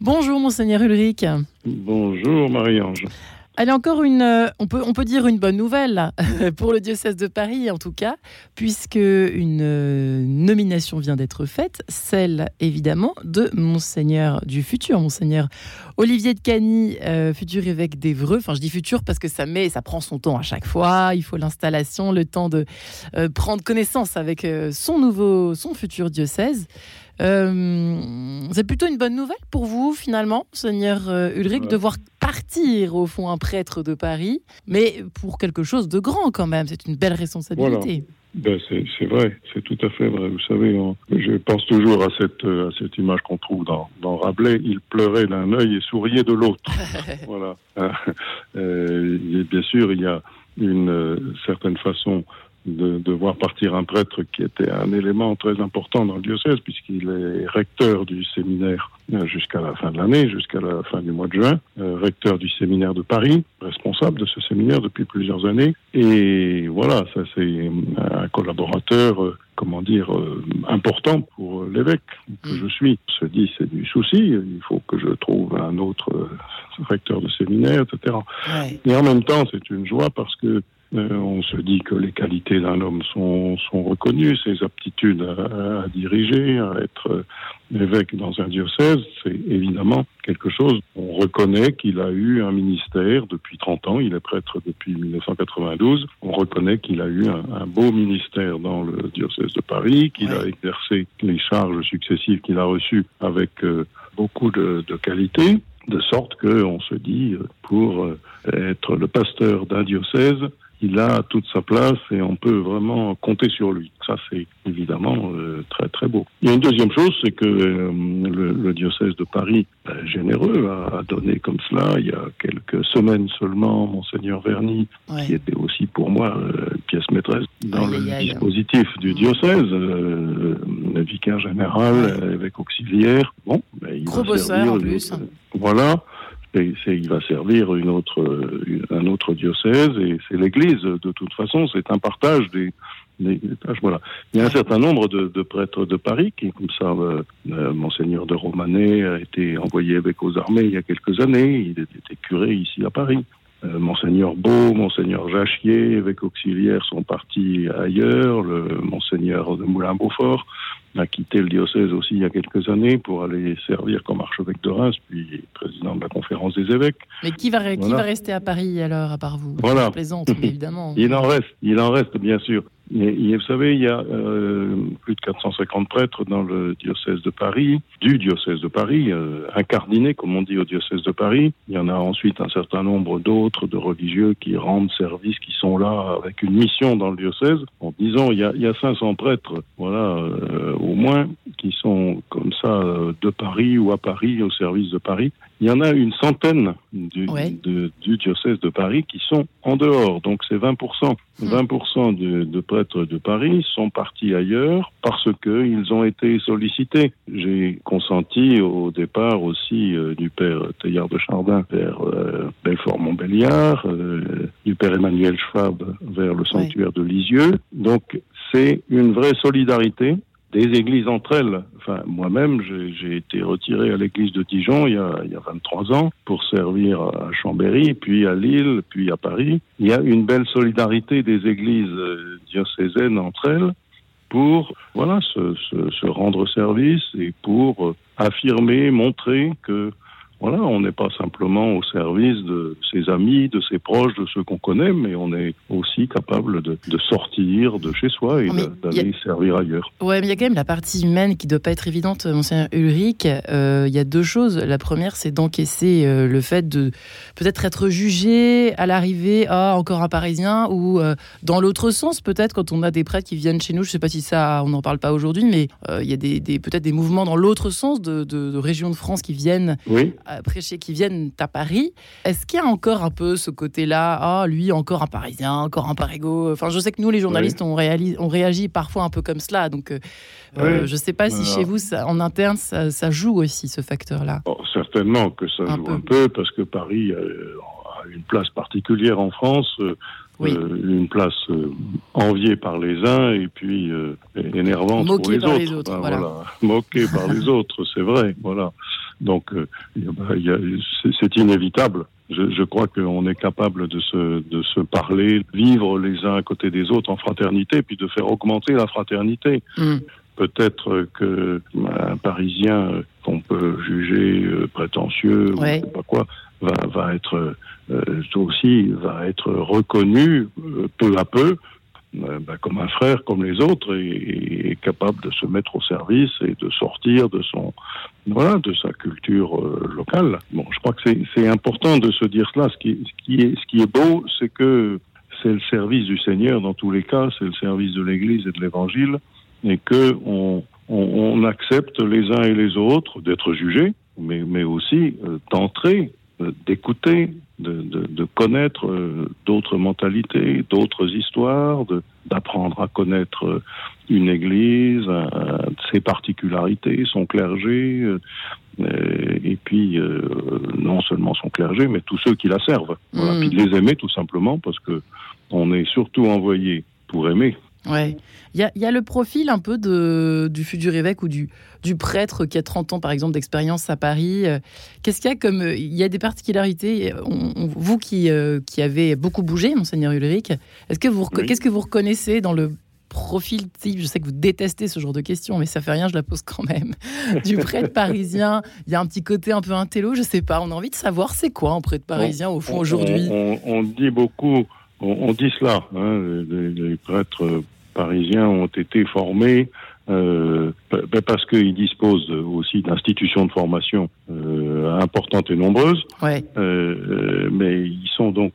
Bonjour monseigneur Ulrich. Bonjour Marie-Ange. Allez, encore une, euh, on peut, on peut dire une bonne nouvelle pour le diocèse de Paris en tout cas, puisque une euh, nomination vient d'être faite, celle évidemment de monseigneur du futur, monseigneur Olivier de Cagny, euh, futur évêque d'Evreux. Enfin, je dis futur parce que ça met, ça prend son temps à chaque fois. Il faut l'installation, le temps de prendre connaissance avec son nouveau, son futur diocèse. C'est plutôt une bonne nouvelle pour vous, finalement, Seigneur Ulrich, de voir partir, au fond, un prêtre de Paris, mais pour quelque chose de grand quand même. C'est une belle responsabilité. Ben c'est vrai, c'est tout à fait vrai. Vous savez, je pense toujours à cette, à cette image qu'on trouve dans, dans, Rabelais. Il pleurait d'un œil et souriait de l'autre. voilà. Euh, et bien sûr, il y a une euh, certaine façon de, de, voir partir un prêtre qui était un élément très important dans le diocèse, puisqu'il est recteur du séminaire euh, jusqu'à la fin de l'année, jusqu'à la fin du mois de juin, euh, recteur du séminaire de Paris, responsable de ce séminaire depuis plusieurs années. Et voilà, ça c'est un collaborateur, euh, comment dire, important pour l'évêque que mm. je suis. On se dit c'est du souci, il faut que je trouve un autre recteur de séminaire, etc. Et en même temps, c'est une joie parce que euh, on se dit que les qualités d'un homme sont, sont, reconnues, ses aptitudes à, diriger, à être euh, évêque dans un diocèse, c'est évidemment quelque chose. On reconnaît qu'il a eu un ministère depuis 30 ans, il est prêtre depuis 1992. On reconnaît qu'il a eu un, beau ministère dans le diocèse de Paris, qu'il a exercé les charges successives qu'il a reçues avec euh, beaucoup de, de qualité de sorte qu'on se dit, pour être le pasteur d'un diocèse, il a toute sa place et on peut vraiment compter sur lui. Ça, c'est évidemment euh, très très beau. Il y a une deuxième chose, c'est que euh, le, diocèse de Paris, euh, généreux, a, donné comme cela, il y a quelques semaines seulement, monseigneur Verny, qui était aussi pour moi une pièce maîtresse dans le dispositif du diocèse, vicaire général, évêque auxiliaire. Bon, ben, il Gros bosseur en plus. voilà il va servir autre, un autre diocèse et c'est l'Église. De toute façon, c'est un partage des, tâches. Voilà. Il y a un certain nombre de, prêtres de Paris qui, comme ça, euh, euh, monseigneur de Romanet a été envoyé avec aux armées il y a quelques années. Il était curé ici à Paris. Euh, monseigneur Beau, Monseigneur Jachier, évêque auxiliaire sont partis ailleurs. Le Monseigneur de Moulin-Beaufort a quitté le diocèse aussi il y a quelques années pour aller servir comme archevêque de Reims, puis président de la conférence des évêques. Mais qui va, qui va rester à Paris alors, à part vous? Voilà. Je plaisante, évidemment. il en reste, il en reste bien sûr. Et, vous savez, il y a euh, plus de 450 prêtres dans le diocèse de Paris, du diocèse de Paris, euh, incardinés, comme on dit, au diocèse de Paris. Il y en a ensuite un certain nombre d'autres, de religieux, qui rendent service, qui sont là avec une mission dans le diocèse. En disant, il y a, il y a 500 prêtres, voilà, euh, au moins, qui sont comme ça euh, de Paris ou à Paris, au service de Paris. Il y en a une centaine du, du diocèse de Paris qui sont en dehors, donc c'est 20%. 20% hmm. de, de, prêtres de Paris sont partis ailleurs parce qu'ils ont été sollicités. J'ai consenti au départ aussi euh, du père Teilhard de Chardin vers euh, Belfort-Montbéliard, euh, du père Emmanuel Schwab vers le sanctuaire de Lisieux. Donc c'est une vraie solidarité des églises entre elles. Enfin, moi-même, j'ai été retiré à l'église de Dijon il y, a, il y a 23 ans pour servir à Chambéry, puis à Lille, puis à Paris. Il y a une belle solidarité des églises euh, diocésaines entre elles pour voilà se, se, se rendre service et pour affirmer, montrer que voilà, on n'est pas simplement au service de ses amis, de ses proches, de ceux qu'on connaît, mais on est aussi capable de, sortir de chez soi et d'aller servir ailleurs. Ouais, mais il y a quand même la partie humaine qui ne doit pas être évidente, monsieur Ulrich. Euh, il y a deux choses. La première, c'est d'encaisser euh, le fait de peut-être être jugé à l'arrivée, ah, encore un Parisien, ou euh, dans l'autre sens, peut-être quand on a des prêtres qui viennent chez nous, je ne sais pas si ça, on n'en parle pas aujourd'hui, mais il y a des, peut-être des mouvements dans l'autre sens de, de, de régions de France qui viennent. Oui prêcher qui viennent à Paris. Est-ce qu'il y a encore un peu ce côté-là Ah, lui, encore un Parisien, encore un Parigo. Enfin, je sais que nous, les journalistes, on, on réagit parfois un peu comme cela. Donc, euh, euh, je ne sais pas si chez vous, en interne, ça, joue aussi, ce facteur-là. certainement que ça joue un peu, parce que Paris euh, a une place particulière en France. une place enviée par les uns et puis énervante pour les autres. les autres. voilà. Moquée par les autres, c'est vrai. Voilà. Donc, c'est inévitable. Je, je, crois qu'on est capable de se, de se parler, vivre les uns à côté des autres en fraternité, puis de faire augmenter la fraternité. Mm. Peut-être que un Parisien qu'on peut juger euh, prétentieux, ou je sais pas quoi, va, va être euh, aussi va être reconnu euh, peu à peu euh, bah, comme un frère, comme les autres, et, capable de se mettre au service et de sortir de son voilà de sa culture euh, locale. Bon, je crois que c'est important de se dire cela. Ce qui, est beau, c'est que c'est le service du Seigneur dans tous les cas, c'est le service de l'Église et de l'Évangile, et que on, accepte les uns et les autres d'être jugés, mais, aussi euh, d'entrer, d'écouter, de, de, de connaître euh, d'autres mentalités, d'autres histoires, d'apprendre à connaître euh, une église, euh, ses particularités, son clergé, et puis non seulement son clergé, mais tous ceux qui la servent. Voilà. Mm. Puis de les aimer tout simplement parce que on est surtout envoyé pour aimer. Ouais. Il y a, le profil un peu de, du futur évêque ou du, du prêtre qui a 30 ans, par exemple, d'expérience à Paris. Euh, qu'est-ce qu'il y a comme. Euh, il y a des particularités. vous qui, euh, qui avez beaucoup bougé, Monseigneur Ulrich, est-ce que vous, qu'est-ce que vous reconnaissez dans le profil type? Je sais que vous détestez ce genre de questions, mais ça fait rien, je la pose quand même. Du prêtre parisien, il y a un petit côté un peu intello, je sais pas. On a envie de savoir c'est quoi un prêtre parisien au fond aujourd'hui. On, dit beaucoup on, dit cela. Hein, les, prêtres parisiens ont été formés euh, ben parce qu'ils disposent aussi d'institutions de formation euh, importantes et nombreuses, ouais. euh, mais ils sont donc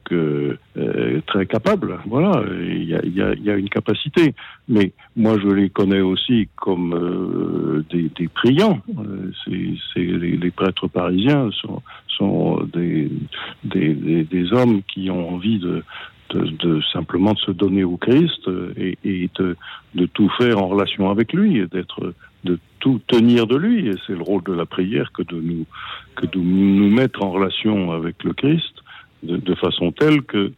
très capables. Voilà, il y a, y, a, y a, une capacité. Mais moi, je les connais aussi comme des, des, priants. c'est les, les, prêtres parisiens sont, sont des, des, des, hommes qui ont envie de, de, simplement de se donner au Christ et, et de, de, tout faire en relation avec lui et d'être de tout tenir de lui. Et c'est le rôle de la prière que de nous que de nous mettre en relation avec le Christ de, de façon telle que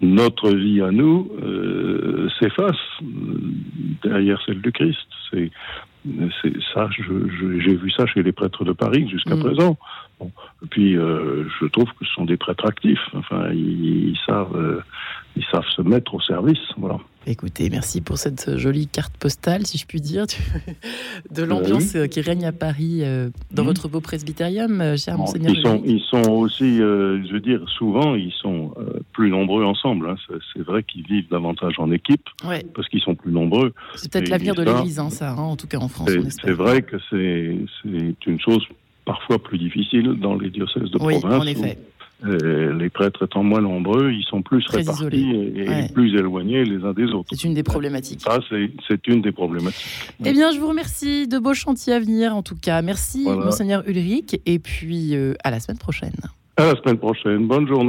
notre vie à nous euh, s'efface derrière celle du Christ. C'est ça j'ai vu ça chez les prêtres de Paris jusqu'à mm. présent Bon. Puis, euh, je trouve que ce sont des prêtres actifs. Enfin, ils, savent, euh, ils savent se mettre au service. Voilà. Écoutez, merci pour cette jolie carte postale, si je puis dire, de l'ambiance euh, qui règne à Paris dans mmh. votre beau presbytérium, cher monseigneur. Ils sont, ils sont aussi, je veux dire, souvent, ils sont plus nombreux ensemble. Hein. C'est vrai qu'ils vivent davantage en équipe ouais. parce qu'ils sont plus nombreux. C'est peut-être l'avenir de l'Église, hein, ça, hein, en tout cas en France. C'est vrai que c'est une chose parfois plus difficile dans les diocèses de province. En effet. Euh, les prêtres étant moins nombreux, ils sont plus répartis et, plus éloignés les uns des autres. C'est une des problématiques. Ça, c'est une des problématiques. Eh bien, je vous remercie. De beaux chantiers à venir, en tout cas. Merci, Monseigneur Ulrich. Et puis, euh, à la semaine prochaine. À la semaine prochaine. Bonne journée.